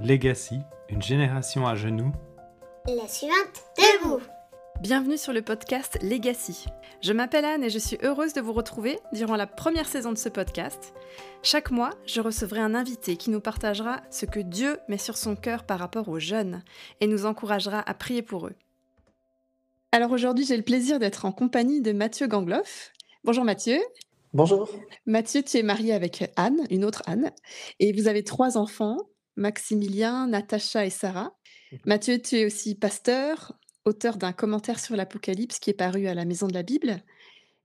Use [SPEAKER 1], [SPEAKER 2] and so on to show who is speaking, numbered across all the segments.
[SPEAKER 1] Legacy, une génération à genoux.
[SPEAKER 2] La suivante, debout.
[SPEAKER 3] Bienvenue sur le podcast Legacy. Je m'appelle Anne et je suis heureuse de vous retrouver durant la première saison de ce podcast. Chaque mois, je recevrai un invité qui nous partagera ce que Dieu met sur son cœur par rapport aux jeunes et nous encouragera à prier pour eux. Alors aujourd'hui, j'ai le plaisir d'être en compagnie de Mathieu Gangloff. Bonjour Mathieu.
[SPEAKER 4] Bonjour.
[SPEAKER 3] Mathieu, tu es marié avec Anne, une autre Anne, et vous avez trois enfants, Maximilien, Natacha et Sarah. Mhm. Mathieu, tu es aussi pasteur, auteur d'un commentaire sur l'Apocalypse qui est paru à la Maison de la Bible,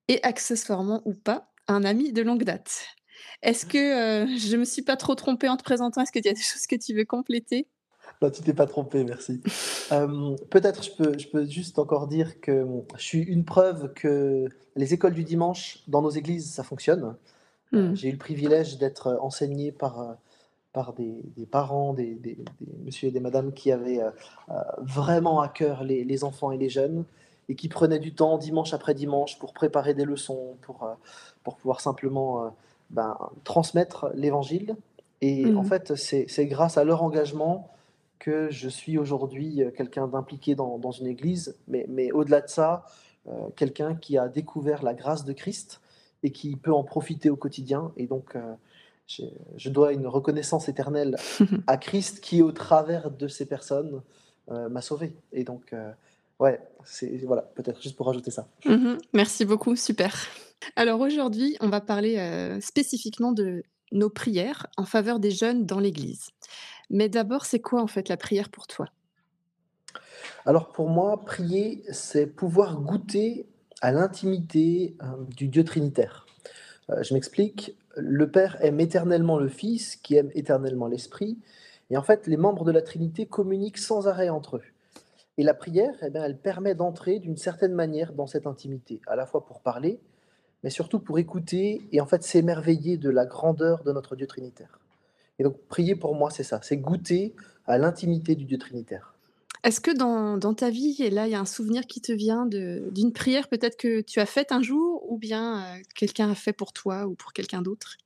[SPEAKER 3] et accessoirement ou pas, un ami de longue date. Est-ce que euh, je me suis pas trop trompée en te présentant? Est-ce qu'il y a des choses que tu veux compléter?
[SPEAKER 4] Non, tu t'es pas trompé, merci. Euh, peut-être je peux, je peux juste encore dire que je suis une preuve que les écoles du dimanche dans nos églises, ça fonctionne. Hmm. J'ai eu le privilège d'être enseigné par euh, par des, parents, des, des, monsieur et des madames qui avaient euh, euh, vraiment à cœur les, enfants et les jeunes et qui prenaient du temps dimanche après dimanche pour préparer des leçons, pour, euh, pour pouvoir simplement ben, transmettre l'évangile. Et en mmh. fait, c'est grâce à leur engagement que je suis aujourd'hui quelqu'un d'impliqué dans, dans, une église, mais, mais au-delà de ça, quelqu'un qui a découvert la grâce de Christ et qui peut en profiter au quotidien. Et donc, je dois une reconnaissance éternelle à Christ qui, au travers de ces personnes, euh, m'a sauvé. Et donc, euh, ouais, c'est voilà, peut-être juste pour rajouter ça.
[SPEAKER 3] Mhm. merci beaucoup, super. Alors aujourd'hui, on va parler euh, spécifiquement de nos prières en faveur des jeunes dans l'Église. Mais d'abord, c'est quoi en fait la prière pour toi?
[SPEAKER 4] Alors pour moi, prier, c'est pouvoir goûter à l'intimité du Dieu Trinitaire. je m'explique le Père aime éternellement le Fils, qui aime éternellement l'Esprit. Et en fait, les membres de la Trinité communiquent sans arrêt entre eux. Et la prière, eh bien, elle permet d'entrer d'une certaine manière dans cette intimité, à la fois pour parler, mais surtout pour écouter et en fait s'émerveiller de la grandeur de notre Dieu Trinitaire. Et donc, prier pour moi, c'est ça, c'est goûter à l'intimité du Dieu Trinitaire.
[SPEAKER 3] Est-ce que dans, dans, ta vie, et là, il y a un souvenir qui te vient d'une prière peut-être que tu as faite un jour ou bien euh, quelqu'un a fait pour toi ou pour quelqu'un d'autre?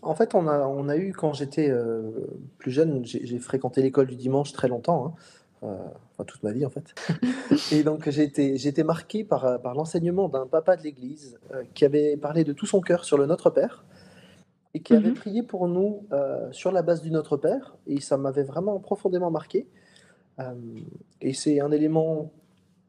[SPEAKER 4] En fait, on a, on a eu, quand j'étais euh, plus jeune, j'ai fréquenté l'école du dimanche très longtemps, hein, euh, enfin toute ma vie en fait. et donc j'ai été, été, marqué par, par l'enseignement d'un papa de l'église qui avait parlé de tout son cœur sur le Notre Père et qui avait mmh prié pour nous euh, sur la base du Notre Père, et ça m'avait vraiment profondément marqué. Euh, et c'est un élément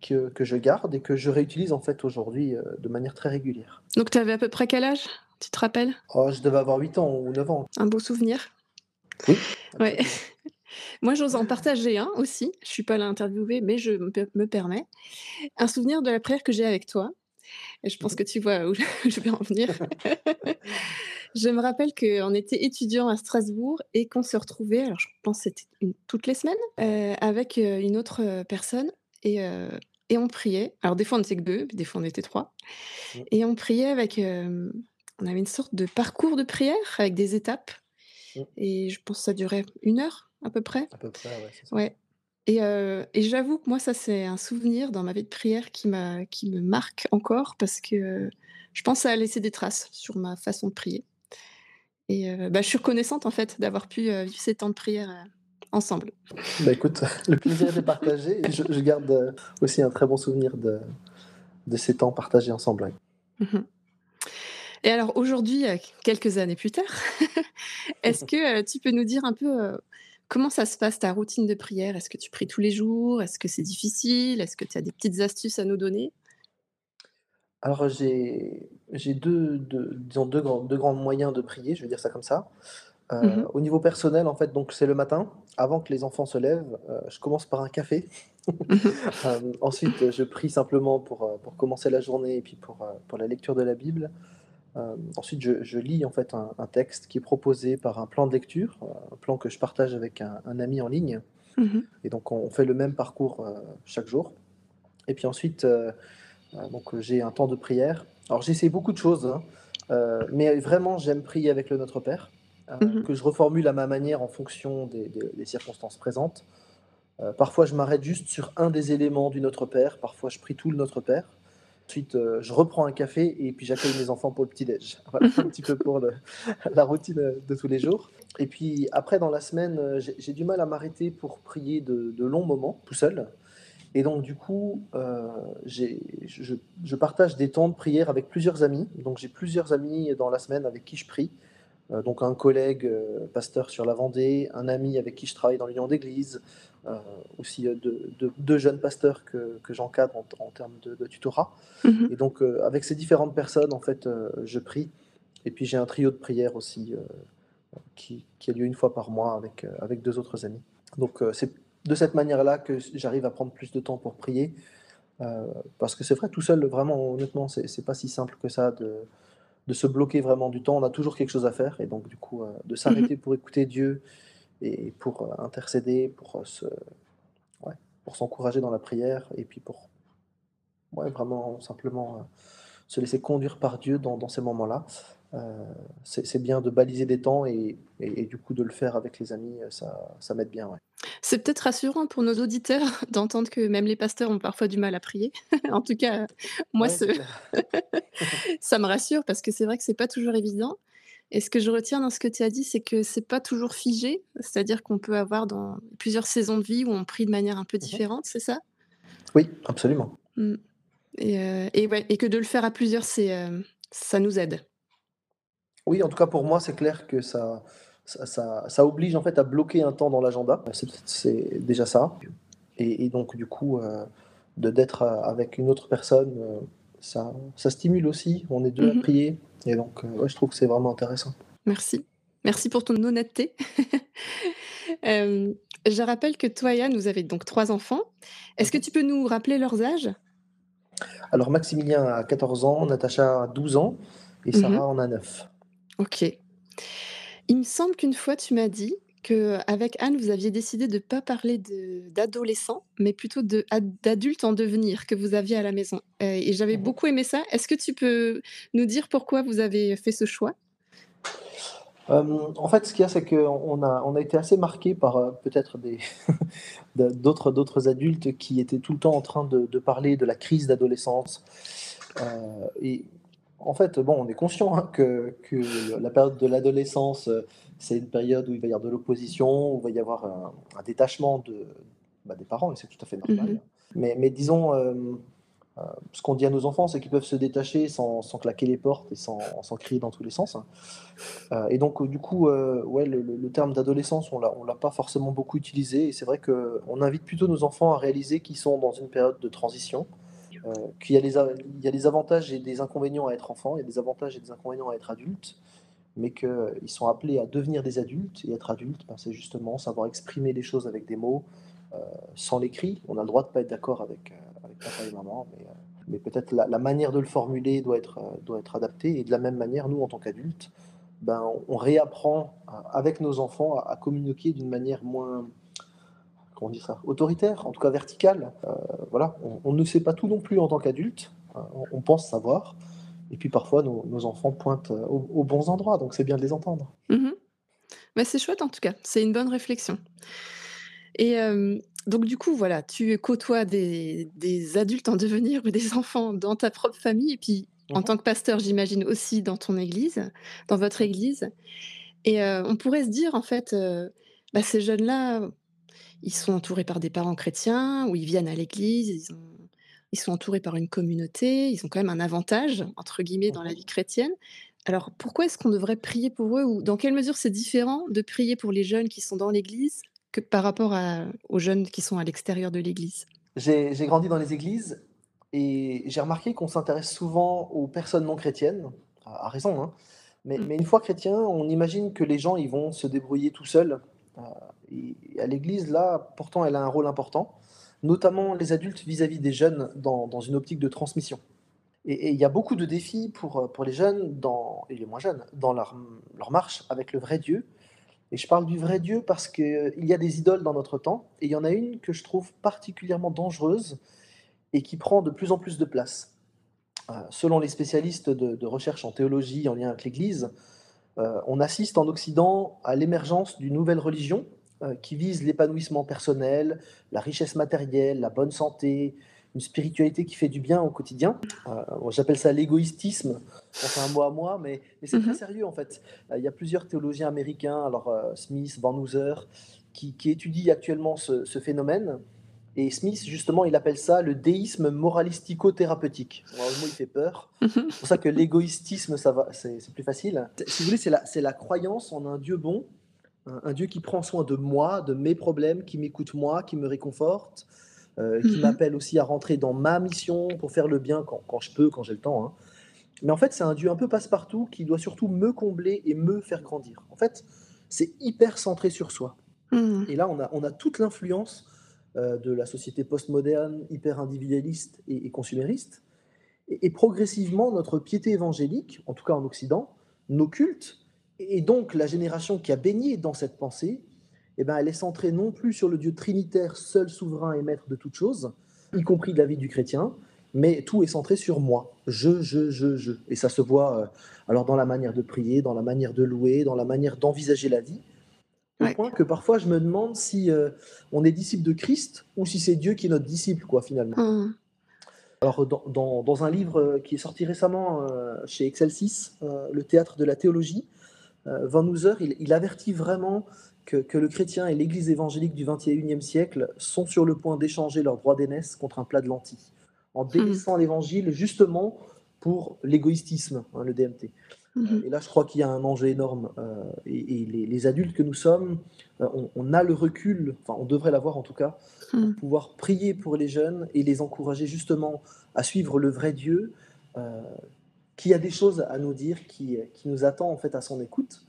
[SPEAKER 4] que, que, je garde et que je réutilise en fait aujourd'hui euh, de manière très régulière.
[SPEAKER 3] Donc tu avais à peu près quel âge Tu te rappelles?
[SPEAKER 4] Oh, Je devais avoir 8 ans ou 9 ans.
[SPEAKER 3] Un beau souvenir
[SPEAKER 4] Oui.
[SPEAKER 3] Ouais. Moi, j'ose en partager un aussi. Je suis pas là interviewer, mais je me permets. Un souvenir de la prière que j'ai avec toi. Et je pense mmh que tu vois où je vais en venir. je me rappelle qu'on était étudiants à Strasbourg et qu'on se retrouvait, alors je pense que c'était toutes les semaines, euh, avec euh, une autre euh, personne et, et on priait. Alors des fois on n'était que deux, des fois on était trois. Mmh. Et on priait avec... on avait une sorte de parcours de prière avec des étapes. Mmh. Et je pense que ça durait une heure à peu près.
[SPEAKER 4] À peu près, ouais.
[SPEAKER 3] Ça. ouais. Et, et j'avoue que moi, ça, c'est un souvenir dans ma vie de prière qui, m'a, qui me marque encore parce que je pense que ça a laissé des traces sur ma façon de prier. Et bah, je suis reconnaissante en fait d'avoir pu vivre ces temps de prière ensemble.
[SPEAKER 4] Bah, écoute, le plaisir est partagé et je, garde aussi un très bon souvenir de, de ces temps partagés ensemble.
[SPEAKER 3] Mmh et alors aujourd'hui, quelques années plus tard, est-ce que tu peux nous dire un peu Comment ça se passe ta routine de prière? Est-ce que tu pries tous les jours? Est-ce que c'est difficile? Est-ce que tu as des petites astuces à nous donner?
[SPEAKER 4] Alors j'ai deux, deux, disons deux, grands, deux grands moyens de prier, je vais dire ça comme ça. Euh, mmh au niveau personnel, en fait, donc c'est le matin, avant que les enfants se lèvent, euh, je commence par un café. Mmh euh, ensuite, je prie simplement pour, pour commencer la journée et puis pour, pour la lecture de la Bible. Ensuite, je, lis en fait un, texte qui est proposé par un plan de lecture, un plan que je partage avec un, ami en ligne. Mhm. Et donc, on, fait le même parcours chaque jour. Et puis ensuite, donc j'ai un temps de prière. Alors, j'essaie beaucoup de choses, hein, mais vraiment, j'aime prier avec le Notre Père, mhm. que je reformule à ma manière en fonction des, des circonstances présentes. parfois, je m'arrête juste sur un des éléments du Notre Père. Parfois, je prie tout le Notre Père. Ensuite, euh, je reprends un café et puis j'accueille mes enfants pour le petit-déj. Voilà un petit peu pour la routine de tous les jours. Et puis après, dans la semaine, euh, j'ai du mal à m'arrêter pour prier de, longs moments, tout seul. Et donc, du coup, euh, je, je, partage des temps de prière avec plusieurs amis. Donc, j'ai plusieurs amis dans la semaine avec qui je prie. Euh, donc un collègue euh, pasteur sur la Vendée, un ami avec qui je travaille dans l'union d'église, euh, aussi deux jeunes pasteurs que, que j'encadre en, termes de, tutorat. Mhm. Et donc avec ces différentes personnes, en fait, je prie. Et puis j'ai un trio de prières aussi qui, qui, a lieu une fois par mois avec, avec deux autres amis. Donc c'est de cette manière-là que j'arrive à prendre plus de temps pour prier. parce que c'est vrai, tout seul, vraiment, honnêtement, c'est pas si simple que ça de, de se bloquer vraiment du temps. On a toujours quelque chose à faire et donc du coup euh, de s'arrêter mhm. pour écouter Dieu et pour euh, intercéder, pour euh, se, ouais, pour s'encourager dans la prière et puis pour ouais, vraiment simplement se laisser conduire par Dieu dans, dans ces moments-là. C'est bien de baliser des temps et, et, du coup de le faire avec les amis, ça, ça m'aide bien. Ouais.
[SPEAKER 3] C'est peut-être rassurant pour nos auditeurs d'entendre que même les pasteurs ont parfois du mal à prier. en tout cas, moi, ça me rassure parce que c'est vrai que c'est pas toujours évident. Et ce que je retiens dans ce que tu as dit, c'est que c'est pas toujours figé, c'est-à-dire qu'on peut avoir dans plusieurs saisons de vie où on prie de manière un peu mmh différente, c'est ça?
[SPEAKER 4] Oui, absolument.
[SPEAKER 3] Mmh. Euh, et, ouais, et, que de le faire à plusieurs, c'est, euh, ça nous aide.
[SPEAKER 4] Oui, en tout cas pour moi, c'est clair que ça, ça, oblige en fait à bloquer un temps dans l'agenda. C'est déjà ça. Et, donc du coup, euh, d'être avec une autre personne, euh, ça, ça stimule aussi. On est deux à mhm. prier. Et donc, euh, je trouve que c'est vraiment intéressant.
[SPEAKER 3] Merci. Merci pour ton honnêteté. je rappelle que toi, Yann, vous avez donc trois enfants. Est-ce que mhm. tu peux nous rappeler leurs âges?
[SPEAKER 4] Alors, Maximilien a 14 ans, Natacha a 12 ans et Sarah mhm. en a 9.
[SPEAKER 3] Ok. Il me semble qu'une fois, tu m'as dit qu'avec Anne, vous aviez décidé de ne pas parler d'adolescents, mais plutôt d'adultes en devenir que vous aviez à la maison. Euh, et j'avais mmh beaucoup aimé ça. Est-ce que tu peux nous dire pourquoi vous avez fait ce choix?
[SPEAKER 4] En fait, ce qu'il y a, c'est qu'on a, on a été assez marqué par euh, peut-être des d'autres, d'autres adultes qui étaient tout le temps en train de, parler de la crise d'adolescence. Euh, et en fait, bon, on est conscient hein, que, la période de l'adolescence, euh, c'est une période où il va y avoir de l'opposition, où il va y avoir un, détachement de, bah, des parents, et c'est tout à fait normal. Mhm. mais, disons, euh, euh, ce qu'on dit à nos enfants, c'est qu'ils peuvent se détacher sans, claquer les portes et sans, crier dans tous les sens. Hein. et donc, du coup, ouais, le, terme d'adolescence, on ne l'a pas forcément beaucoup utilisé, et c'est vrai qu'on invite plutôt nos enfants à réaliser qu'ils sont dans une période de transition euh, qu'il y, a des, avantages et des inconvénients à être enfant, il y a des avantages et des inconvénients à être adulte, mais qu'ils sont appelés à devenir des adultes. Et être adulte, ben, c'est justement savoir exprimer les choses avec des mots, euh, sans l'écrit. On a le droit de ne pas être d'accord avec, euh, avec papa et maman, mais, mais peut-être la, manière de le formuler doit être, doit être adaptée. Et de la même manière, nous, en tant qu'adultes, ben, on réapprend avec nos enfants à communiquer d'une manière moins, comment on dit ça, autoritaire, en tout cas vertical. Euh, voilà, on, ne sait pas tout non plus en tant qu'adulte, euh, on, pense savoir, et puis parfois nos, enfants pointent euh, aux, bons endroits, donc c'est bien de les entendre.
[SPEAKER 3] Mmh c'est chouette en tout cas, c'est une bonne réflexion. Et donc du coup, voilà, tu côtoies des, des, adultes en devenir ou des enfants dans ta propre famille, et puis en mmh tant que pasteur, j'imagine aussi dans ton église, dans votre église. Et on pourrait se dire, en fait, bah, ces jeunes-là, ils sont entourés par des parents chrétiens ou ils viennent à l'église, ils, sont entourés par une communauté, ils ont quand même un avantage, entre guillemets, dans la vie chrétienne. Alors pourquoi est-ce qu'on devrait prier pour eux ou dans quelle mesure c'est différent de prier pour les jeunes qui sont dans l'église que par rapport aux jeunes qui sont à l'extérieur de l'église?
[SPEAKER 4] J'ai grandi dans les églises et j'ai remarqué qu'on s'intéresse souvent aux personnes non chrétiennes, à, raison, hein. mais, mmh. mais, une fois chrétien, on imagine que les gens ils vont se débrouiller tout seuls euh, à l'Église, là, pourtant, elle a un rôle important, notamment les adultes vis-à-vis des jeunes dans, dans, une optique de transmission. Et il y a beaucoup de défis pour, pour les jeunes dans, et les moins jeunes dans leur, leur marche avec le vrai Dieu. Et je parle du vrai Dieu parce qu'il y a des idoles dans notre temps, et il y en a une que je trouve particulièrement dangereuse et qui prend de plus en plus de place. Euh, selon les spécialistes de, de recherche en théologie en lien avec l'Église, euh, on assiste en Occident à l'émergence d'une nouvelle religion euh, qui vise l'épanouissement personnel, la richesse matérielle, la bonne santé, une spiritualité qui fait du bien au quotidien. J'appelle ça l'égoïstisme, c'est un mot à moi, mais, c'est très mmh sérieux en fait. Il y a plusieurs théologiens américains, alors Smith, Van Hooser, qui, étudient actuellement ce, ce phénomène. Et Smith, justement, il appelle ça le déisme moralistico-thérapeutique. le mot, il fait peur. Mhm. C'est pour ça que l'égoïstisme, ça va, c'est, plus facile. Si vous voulez, c'est la, c'est la croyance en un Dieu bon, un, Dieu qui prend soin de moi, de mes problèmes, qui m'écoute moi, qui me réconforte, euh, qui mhm. m'appelle aussi à rentrer dans ma mission pour faire le bien quand, quand je peux, quand j'ai le temps. Hein. Mais en fait, c'est un Dieu un peu passe-partout qui doit surtout me combler et me faire grandir. En fait, c'est hyper centré sur soi. Mhm. Et là, on a, on a toute l'influence euh, de la société postmoderne, hyper individualiste et, consumériste. Et, progressivement, notre piété évangélique, en tout cas en Occident, nos cultes, et donc la génération qui a baigné dans cette pensée, eh ben, elle est centrée non plus sur le Dieu trinitaire, seul souverain et maître de toutes choses, y compris de la vie du chrétien, mais tout est centré sur moi. Je, je, je, je. Et ça se voit euh, alors dans la manière de prier, dans la manière de louer, dans la manière d'envisager la vie. Au point que parfois je me demande si euh, on est disciple de Christ ou si c'est Dieu qui est notre disciple, quoi, finalement. Mmh. Alors, dans, dans, un livre euh, qui est sorti récemment euh, chez Excelsis, Le théâtre de la théologie, Van Hooser, il, il, avertit vraiment que, que le chrétien et l'Église évangélique du XXIe siècle sont sur le point d'échanger leur droit d'aînesse contre un plat de lentilles, en mmh. délaissant l'Évangile justement pour l'égoïstisme, hein, le DMT. Mmh et là, je crois qu'il y a un enjeu énorme. Euh, et, les, adultes que nous sommes, euh, on, a le recul, enfin, on devrait l'avoir en tout cas, pour mmh. pouvoir prier pour les jeunes et les encourager justement à suivre le vrai Dieu, euh, qui a des choses à nous dire, qui, qui, nous attend en fait à son écoute.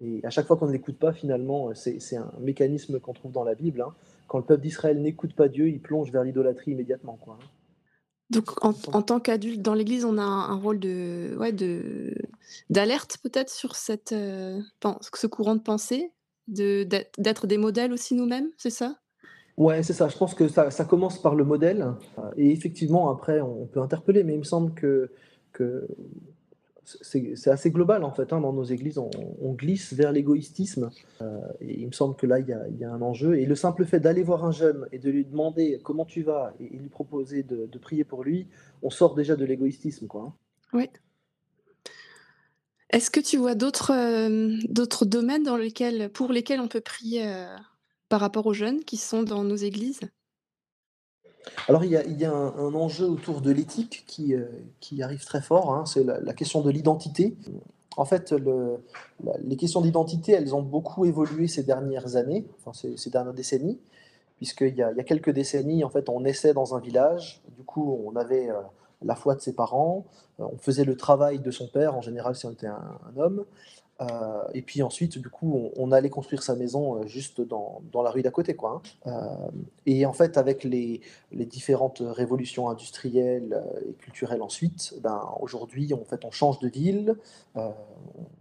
[SPEAKER 4] Et à chaque fois qu'on ne l'écoute pas, finalement, c'est un mécanisme qu'on trouve dans la Bible. Hein. Quand le peuple d'Israël n'écoute pas Dieu, il plonge vers l'idolâtrie immédiatement. Quoi, hein.
[SPEAKER 3] Donc, en, tant qu'adulte dans l'Église, on a un, rôle de, ouais, de, d'alerte peut-être sur cette, euh, ce courant de pensée, de, d'être des modèles aussi nous-mêmes, c'est ça?
[SPEAKER 4] Ouais, c'est ça. Je pense que ça, ça, commence par le modèle. Et effectivement, après, on peut interpeller, mais il me semble que, que c'est assez global en fait. Hein, dans nos églises, on, glisse vers l'égoïstisme. Euh, et il me semble que là, il y, a, un enjeu. Et le simple fait d'aller voir un jeune et de lui demander comment tu vas et, lui proposer de, prier pour lui, on sort déjà de l'égoïstisme. quoi. Hein.
[SPEAKER 3] Oui. Est-ce que tu vois d'autres euh, d'autres domaines dans lesquels, pour lesquels on peut prier euh, par rapport aux jeunes qui sont dans nos églises?
[SPEAKER 4] Alors il y a, un, enjeu autour de l'éthique qui, euh, arrive très fort, hein, c'est la, question de l'identité. En fait, le, les questions d'identité, elles ont beaucoup évolué ces dernières années, enfin ces, dernières décennies, puisqu'il y, a, il y a quelques décennies, en fait, on naissait dans un village, du coup on avait euh, la foi de ses parents, euh, on faisait le travail de son père, en général si on était un homme, euh, et puis ensuite, du coup, on, allait construire sa maison euh, juste dans, dans la rue d'à côté. Quoi, hein. euh, et en fait, avec les, les différentes révolutions industrielles et culturelles ensuite, ben, aujourd'hui, en fait, on change de ville.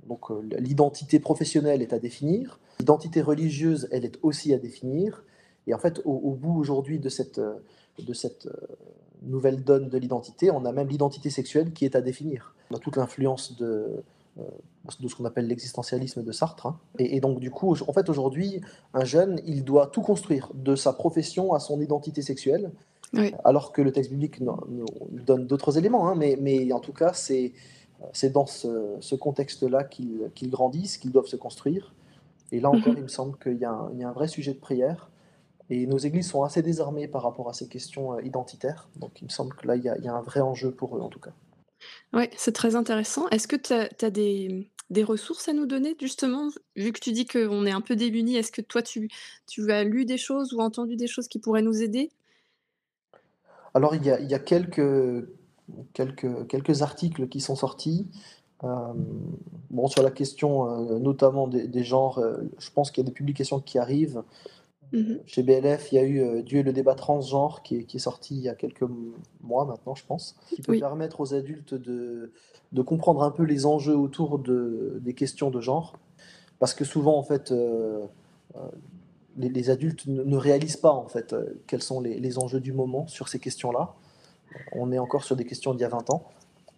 [SPEAKER 4] donc l'identité professionnelle est à définir. L'identité religieuse, elle est aussi à définir. Et en fait, au, bout aujourd'hui de cette, de cette nouvelle donne de l'identité, on a même l'identité sexuelle qui est à définir. On a toute l'influence de de ce qu'on appelle l'existentialisme de Sartre. Hein. Et, donc, du coup, en fait, aujourd'hui, un jeune, il doit tout construire, de sa profession à son identité sexuelle, alors que le texte biblique nous, donne d'autres éléments. Hein. mais, mais, en tout cas, c'est dans ce, contexte-là qu'ils grandissent, qu'ils doivent se construire. Et là encore, mhm. il me semble qu'il y, a un vrai sujet de prière. Et nos églises sont assez désarmées par rapport à ces questions euh, identitaires. Donc, il me semble que là, il y a un vrai enjeu pour eux, en tout cas.
[SPEAKER 3] Oui, c'est très intéressant. Est-ce que tu as des, ressources à nous donner, justement? Vu que tu dis qu'on est un peu démunis, est-ce que toi, tu, as lu des choses ou entendu des choses qui pourraient nous aider?
[SPEAKER 4] Alors, il y a, quelques, articles qui sont sortis. bon, sur la question euh, notamment des, des genres, euh, je pense qu'il y a des publications qui arrivent. Mmh Chez BLF, il y a eu euh, Dieu et le débat transgenre qui est, qui est, sorti il y a quelques mois maintenant, je pense, qui peut permettre aux adultes de, de, comprendre un peu les enjeux autour de, des questions de genre. Parce que souvent, en fait, euh, euh, les, adultes ne, réalisent pas, en fait, quels sont les, les, enjeux du moment sur ces questions-là. On est encore sur des questions d'il y a 20 ans.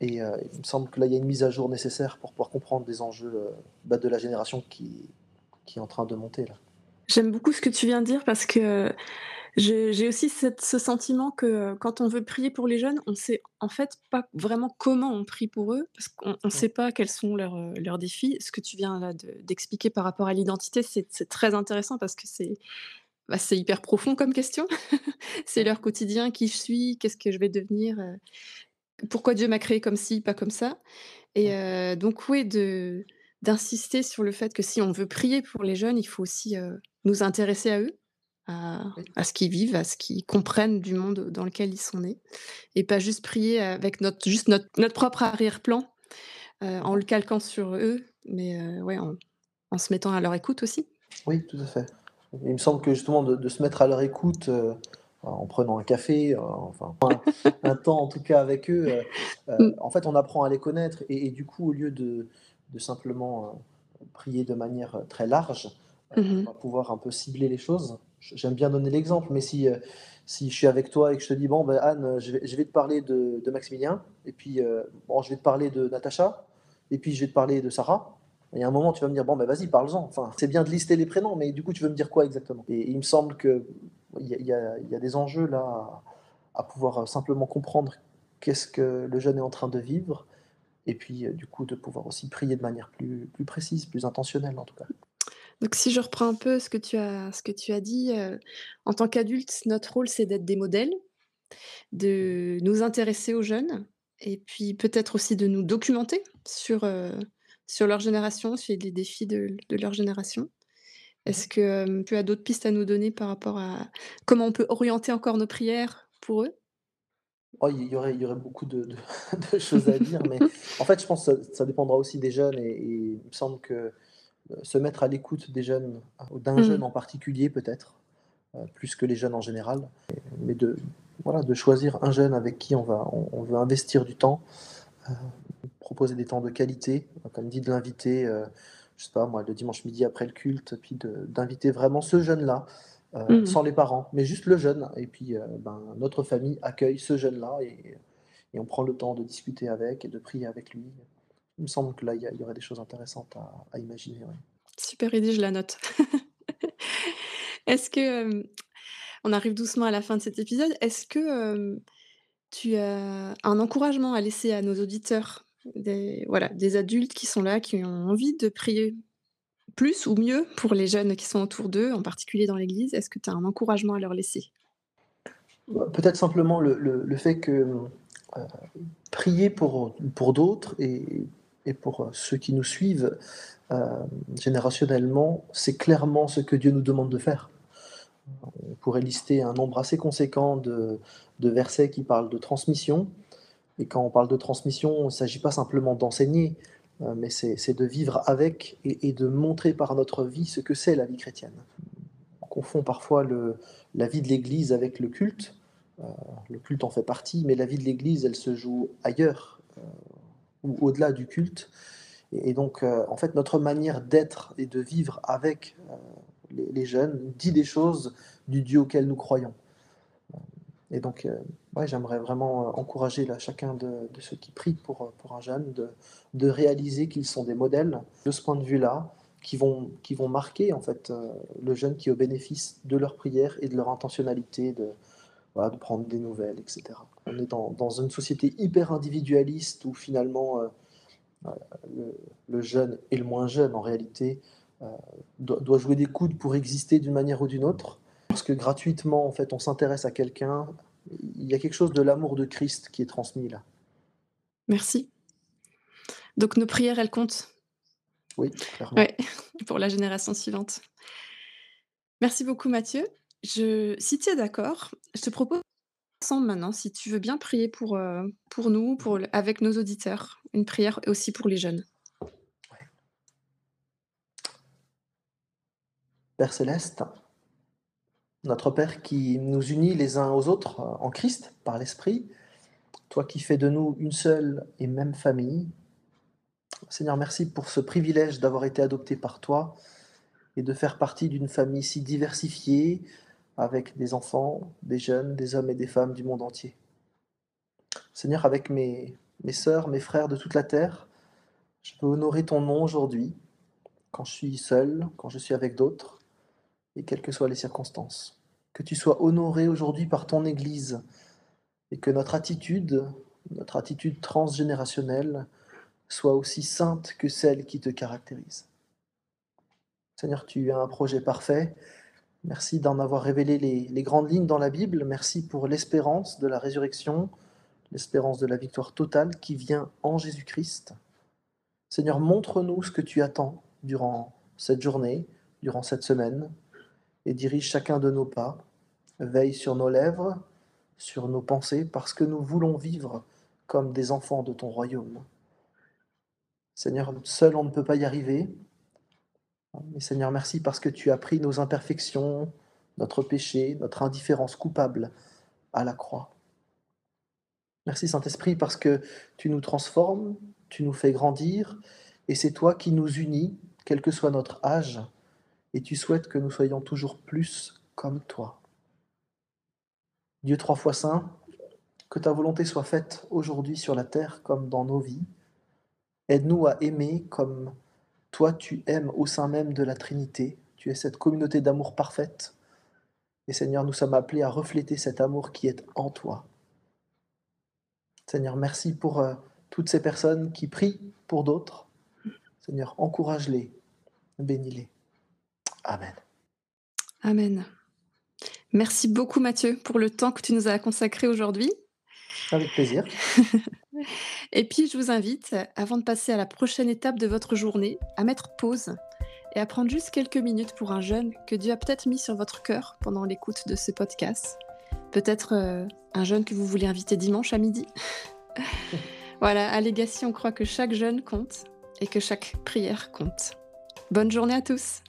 [SPEAKER 4] Et il me semble que là, il y a une mise à jour nécessaire pour pouvoir comprendre les enjeux bah, de la génération qui, qui est en train de monter. Là.
[SPEAKER 3] J'aime beaucoup ce que tu viens de dire parce que j'ai aussi cette ce sentiment que quand on veut prier pour les jeunes, on sait en fait pas vraiment comment on prie pour eux parce qu'on ne sait pas quels sont leurs, leurs défis. Ce que tu viens là d'expliquer par rapport à l'identité, c'est très intéressant parce que c'est bah, hyper profond comme question. c'est leur quotidien, qui je suis, qu'est-ce que je vais devenir, pourquoi Dieu m'a créé comme ci, pas comme ça. Et donc oui, de d'insister sur le fait que si on veut prier pour les jeunes, il faut aussi nous intéresser à eux, à, ce qu'ils vivent, à ce qu'ils comprennent du monde dans lequel ils sont nés, et pas juste prier avec notre, juste notre, notre propre arrière-plan, en le calquant sur eux, mais ouais, en, se mettant à leur écoute aussi.
[SPEAKER 4] Oui, tout à fait. Il me semble que justement de, se mettre à leur écoute en prenant un café, enfin un, temps en tout cas avec eux, mm. en fait on apprend à les connaître et, et du coup au lieu de, de simplement prier de manière très large, Mmh on va pouvoir un peu cibler les choses. J'aime bien donner l'exemple, mais si, euh, si je suis avec toi et que je te dis, bon, ben, Anne, je vais, je vais te parler de, de Maximilien, et puis euh, bon, je vais te parler de Natacha, et puis je vais te parler de Sarah, il y a un moment, tu vas me dire, bon, ben vas-y, parle-en. Enfin, c'est bien de lister les prénoms, mais du coup, tu veux me dire quoi exactement? Et il me semble qu'il y, a, y, y a des enjeux là à, pouvoir simplement comprendre qu'est-ce que le jeune est en train de vivre, et puis euh, du coup, de pouvoir aussi prier de manière plus, plus précise, plus intentionnelle en tout cas.
[SPEAKER 3] Donc si je reprends un peu ce que tu as ce que tu as dit, en tant qu'adulte, notre rôle, c'est d'être des modèles, de nous intéresser aux jeunes et puis peut-être aussi de nous documenter sur, sur leur génération, sur les défis de de leur génération. Est-ce que, tu as d'autres pistes à nous donner par rapport à comment on peut orienter encore nos prières pour eux?
[SPEAKER 4] Oh, il y aurait il y aurait beaucoup de de choses à dire, mais en fait, je pense que ça ça dépendra aussi des jeunes et et il me semble que se mettre à l'écoute des jeunes, d'un mmh. jeune en particulier peut-être, euh, plus que les jeunes en général, mais de, voilà, de choisir un jeune avec qui on, va, on, veut investir du temps, euh, proposer des temps de qualité, comme dit de l'inviter, euh, je sais pas moi, le dimanche midi après le culte, puis d'inviter vraiment ce jeune-là, mmh. sans les parents, mais juste le jeune, et puis ben, notre famille accueille ce jeune-là et, et on prend le temps de discuter avec et de prier avec lui. Il me semble que là, il y, aurait des choses intéressantes à, imaginer.
[SPEAKER 3] Super idée, je la note. Est-ce que, on arrive doucement à la fin de cet épisode, est-ce que tu as un encouragement à laisser à nos auditeurs, des, voilà, des adultes qui sont là, qui ont envie de prier plus ou mieux pour les jeunes qui sont autour d'eux, en particulier dans l'Église? Est-ce que tu as un encouragement à leur laisser?
[SPEAKER 4] Bah, Peut-être simplement le, fait que prier pour, pour d'autres et et pour euh, ceux qui nous suivent euh, générationnellement, c'est clairement ce que Dieu nous demande de faire. On pourrait lister un nombre assez conséquent de, versets qui parlent de transmission. Et quand on parle de transmission, il ne s'agit pas simplement d'enseigner, euh, mais c'est de vivre avec et, de montrer par notre vie ce que c'est la vie chrétienne. On confond parfois la vie de l'Église avec le culte. le culte en fait partie, mais la vie de l'Église, elle se joue ailleurs ou au-delà du culte. Et, donc, euh, en fait, notre manière d'être et de vivre avec euh, les, jeunes dit des choses du Dieu auquel nous croyons. Et donc, euh, ouais, j'aimerais vraiment encourager là, chacun de, ceux qui prient pour, pour un jeune de, de réaliser qu'ils sont des modèles de ce point de vue-là, qui vont, qui vont marquer en fait le jeune qui est au bénéfice de leur prière et de leur intentionnalité de, de prendre des nouvelles, etc. On est dans, dans une société hyper individualiste où finalement euh, le, jeune et le moins jeune, en réalité, euh, doit, jouer des coudes pour exister d'une manière ou d'une autre. Parce que gratuitement, en fait, on s'intéresse à quelqu'un. Il y a quelque chose de l'amour de Christ qui est transmis là.
[SPEAKER 3] Merci. Donc nos prières, elles comptent.
[SPEAKER 4] Oui, clairement.
[SPEAKER 3] pour la génération suivante. Merci beaucoup Mathieu. Je si tu es d'accord, je te propose ensemble maintenant, si tu veux bien prier pour, euh, pour nous, pour avec nos auditeurs, une prière aussi pour les jeunes.
[SPEAKER 4] Père céleste, notre Père qui nous unit les uns aux autres euh, en Christ par l'Esprit, toi qui fais de nous une seule et même famille, Seigneur, merci pour ce privilège d'avoir été adopté par toi et de faire partie d'une famille si diversifiée, avec des enfants, des jeunes, des hommes et des femmes du monde entier. Seigneur, avec mes, mes sœurs, mes frères de toute la terre, je peux honorer ton nom aujourd'hui, quand je suis seul, quand je suis avec d'autres. Et quelles que soient les circonstances. Que tu sois honoré aujourd'hui par ton Église et que notre attitude, notre attitude transgénérationnelle, soit aussi sainte que celle qui te caractérise. Seigneur, tu as un projet parfait. Merci d'en avoir révélé les, grandes lignes dans la Bible. Merci pour l'espérance de la résurrection, l'espérance de la victoire totale qui vient en Jésus-Christ. Seigneur, montre-nous ce que tu attends durant cette journée, durant cette semaine, et dirige chacun de nos pas. Veille sur nos lèvres, sur nos pensées, parce que nous voulons vivre comme des enfants de ton royaume. Seigneur, seul on ne peut pas y arriver. Mais Seigneur, merci parce que tu as pris nos imperfections, notre péché, notre indifférence coupable à la croix. Merci Saint-Esprit parce que tu nous transformes, tu nous fais grandir, et c'est toi qui nous unis, quel que soit notre âge, et tu souhaites que nous soyons toujours plus comme toi. Dieu trois fois saint, que ta volonté soit faite aujourd'hui sur la terre comme dans nos vies. Aide-nous à aimer comme toi tu aimes au sein même de la Trinité. Tu es cette communauté d'amour parfaite. Et Seigneur, nous sommes appelés à refléter cet amour qui est en toi. Seigneur, merci pour euh, toutes ces personnes qui prient pour d'autres. Seigneur, encourage-les, bénis-les. Amen.
[SPEAKER 3] Amen. Merci beaucoup Mathieu pour le temps que tu nous as consacré aujourd'hui.
[SPEAKER 4] Avec plaisir.
[SPEAKER 3] et puis je vous invite, avant de passer à la prochaine étape de votre journée, à mettre pause et à prendre juste quelques minutes pour un jeune que Dieu a peut-être mis sur votre cœur pendant l'écoute de ce podcast. Peut-être euh, un jeune que vous voulez inviter dimanche à midi. voilà, à Legacy, on croit que chaque jeune compte et que chaque prière compte. Bonne journée à tous